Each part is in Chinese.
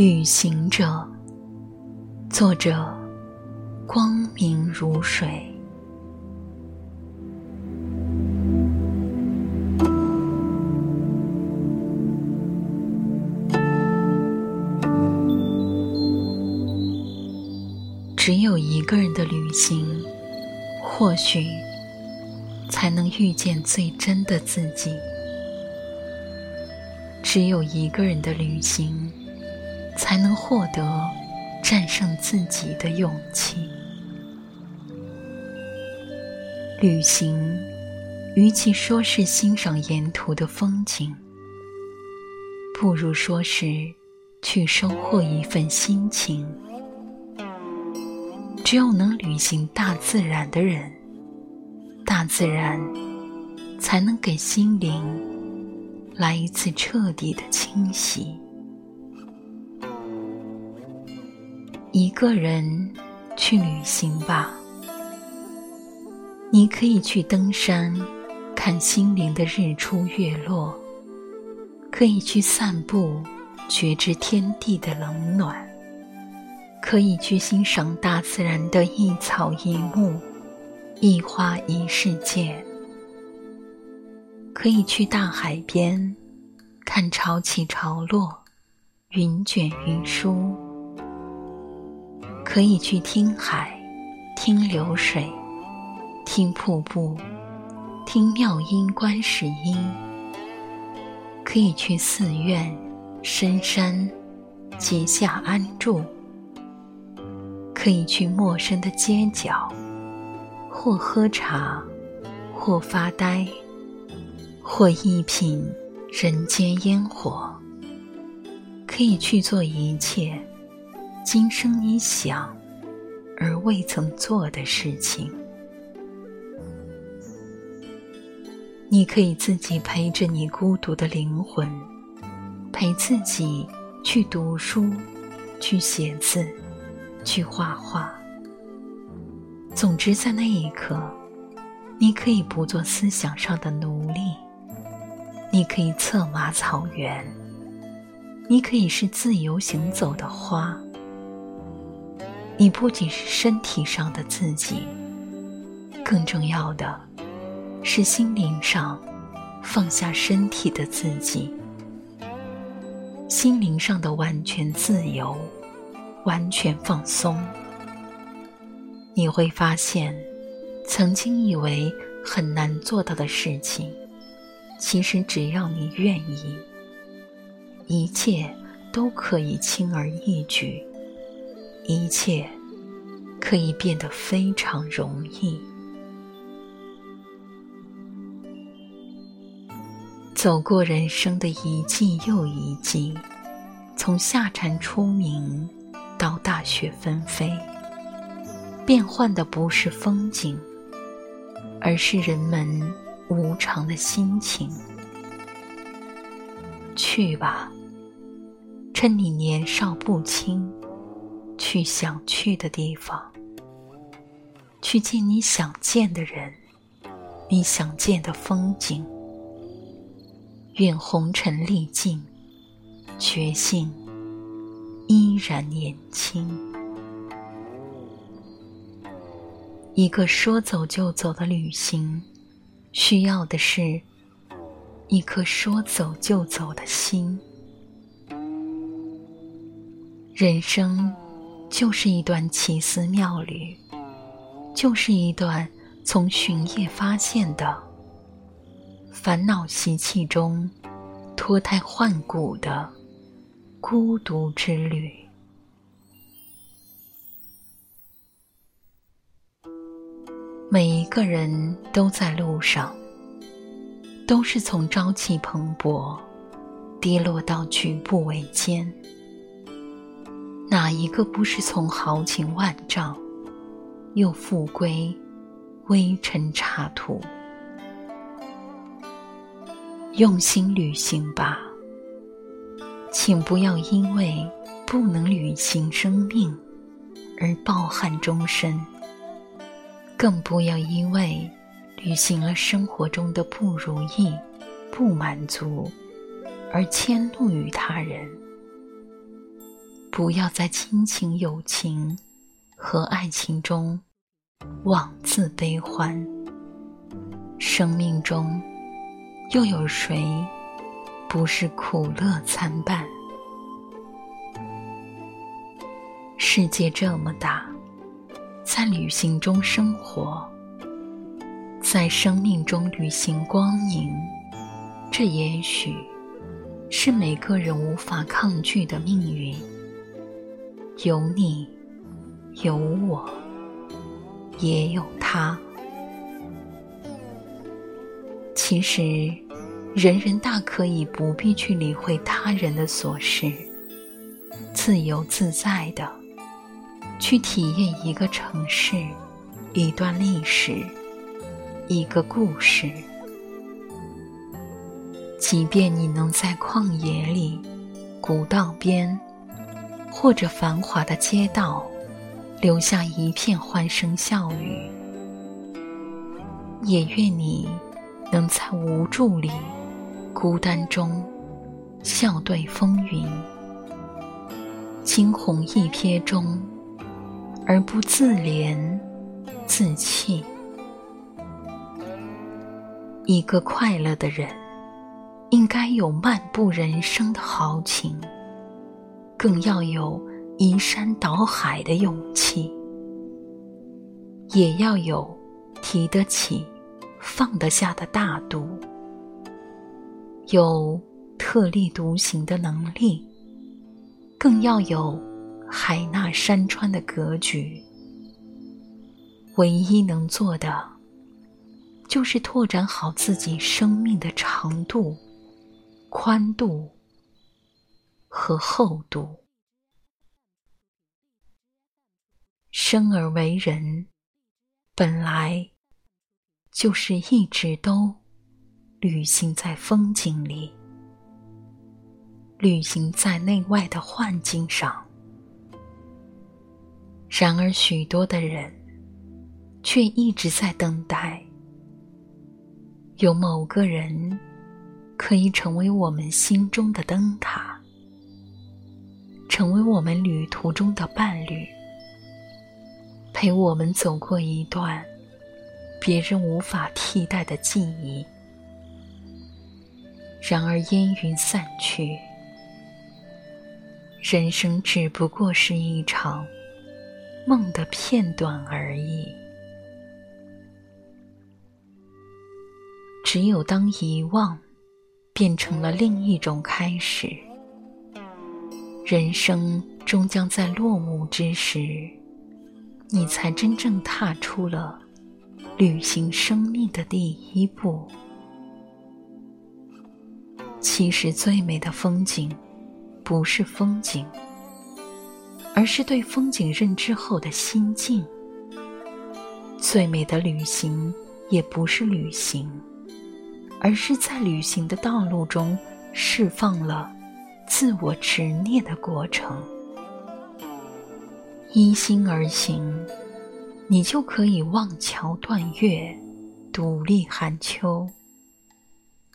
旅行者，作者：光明如水。只有一个人的旅行，或许才能遇见最真的自己。只有一个人的旅行，才能获得战胜自己的勇气。旅行，与其说是欣赏沿途的风景，不如说是去收获一份心情。只有能旅行大自然的人，大自然才能给心灵来一次彻底的清洗。一个人去旅行吧，你可以去登山，看心灵的日出月落；可以去散步，觉知天地的冷暖。可以去欣赏大自然的一草一木、一花一世界。可以去大海边，看潮起潮落，云卷云舒。可以去听海，听流水，听瀑布，听妙音观世音。可以去寺院、深山、结下安住。可以去陌生的街角，或喝茶，或发呆，或一品人间烟火。可以去做一切今生你想而未曾做的事情。你可以自己陪着你孤独的灵魂，陪自己去读书，去写字。去画画。总之，在那一刻，你可以不做思想上的奴隶，你可以策马草原，你可以是自由行走的花。你不仅是身体上的自己，更重要的是心灵上放下身体的自己，心灵上的完全自由。完全放松，你会发现，曾经以为很难做到的事情，其实只要你愿意，一切都可以轻而易举，一切可以变得非常容易。走过人生的一季又一季，从夏蝉初鸣。到大雪纷飞，变换的不是风景，而是人们无常的心情。去吧，趁你年少不轻，去想去的地方，去见你想见的人，你想见的风景。愿红尘历尽，觉性。依然年轻。一个说走就走的旅行，需要的是一颗说走就走的心。人生就是一段奇思妙旅，就是一段从寻夜发现的烦恼习气中脱胎换骨的。孤独之旅，每一个人都在路上，都是从朝气蓬勃跌落到举步维艰。哪一个不是从豪情万丈又复归微尘刹土？用心旅行吧。请不要因为不能履行生命而抱憾终身，更不要因为履行了生活中的不如意、不满足而迁怒于他人。不要在亲情、友情和爱情中妄自悲欢。生命中又有谁不是苦乐参半？世界这么大，在旅行中生活，在生命中旅行光影，这也许是每个人无法抗拒的命运。有你，有我，也有他。其实，人人大可以不必去理会他人的琐事，自由自在的。去体验一个城市，一段历史，一个故事。即便你能在旷野里、古道边，或者繁华的街道，留下一片欢声笑语，也愿你能在无助里、孤单中，笑对风云，惊鸿一瞥中。而不自怜自弃。一个快乐的人，应该有漫步人生的豪情，更要有移山倒海的勇气，也要有提得起、放得下的大度，有特立独行的能力，更要有。海纳山川的格局，唯一能做的，就是拓展好自己生命的长度、宽度和厚度。生而为人，本来就是一直都旅行在风景里，旅行在内外的幻境上。然而，许多的人却一直在等待，有某个人可以成为我们心中的灯塔，成为我们旅途中的伴侣，陪我们走过一段别人无法替代的记忆。然而，烟云散去，人生只不过是一场。梦的片段而已。只有当遗忘变成了另一种开始，人生终将在落幕之时，你才真正踏出了旅行生命的第一步。其实，最美的风景，不是风景。而是对风景认知后的心境。最美的旅行，也不是旅行，而是在旅行的道路中释放了自我执念的过程。依心而行，你就可以望桥断月，独立寒秋；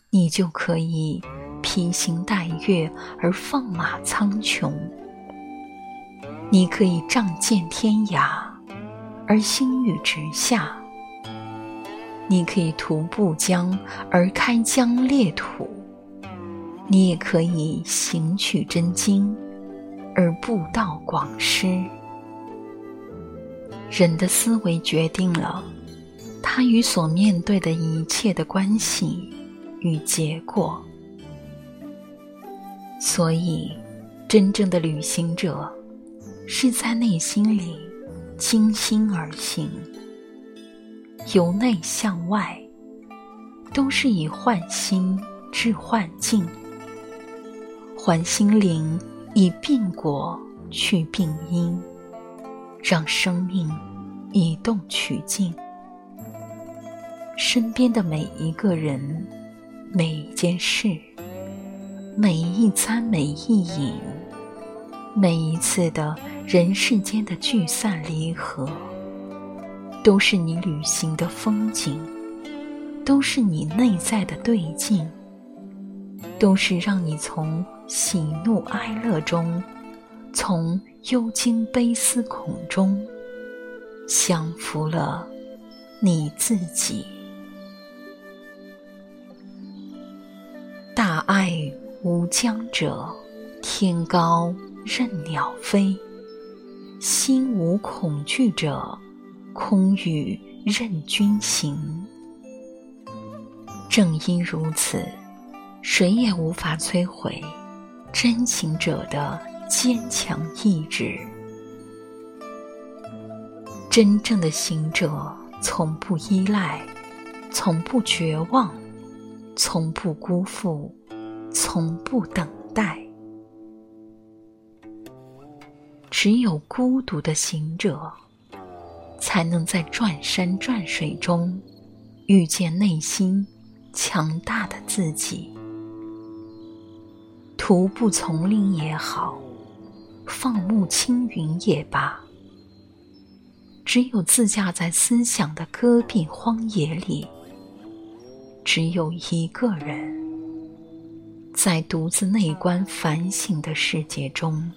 你就可以披星戴月而放马苍穹。你可以仗剑天涯，而星雨直下；你可以徒步江而开疆裂土；你也可以行取真经，而布道广施。人的思维决定了他与所面对的一切的关系与结果，所以，真正的旅行者。是在内心里精心而行，由内向外，都是以换心治幻境，还心灵以病果去病因，让生命以动取静。身边的每一个人、每一件事、每一餐、每一饮。每一次的人世间的聚散离合，都是你旅行的风景，都是你内在的对镜，都是让你从喜怒哀乐中从忧惊悲思恐中，降服了你自己。大爱无疆者，天高任鸟飞；心无恐惧者，空宇任君行。正因如此，谁也无法摧毁真行者的坚强意志。真正的行者，从不依赖，从不绝望，从不辜负，从不等待。只有孤独的行者，才能在转山转水中遇见内心。强大的自己，徒步丛林也好，放牧青云也罢，只有自驾在思想的戈壁荒野里，只有一个人，在独自内观反省的世界中，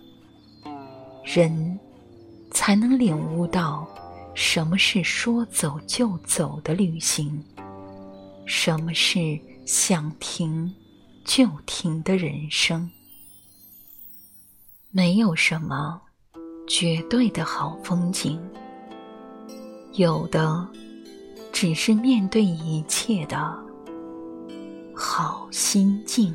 人才能领悟到什么是说走就走的旅行。什么是想停就停的人生？没有什么绝对的好风景，有的只是面对一切的好心境。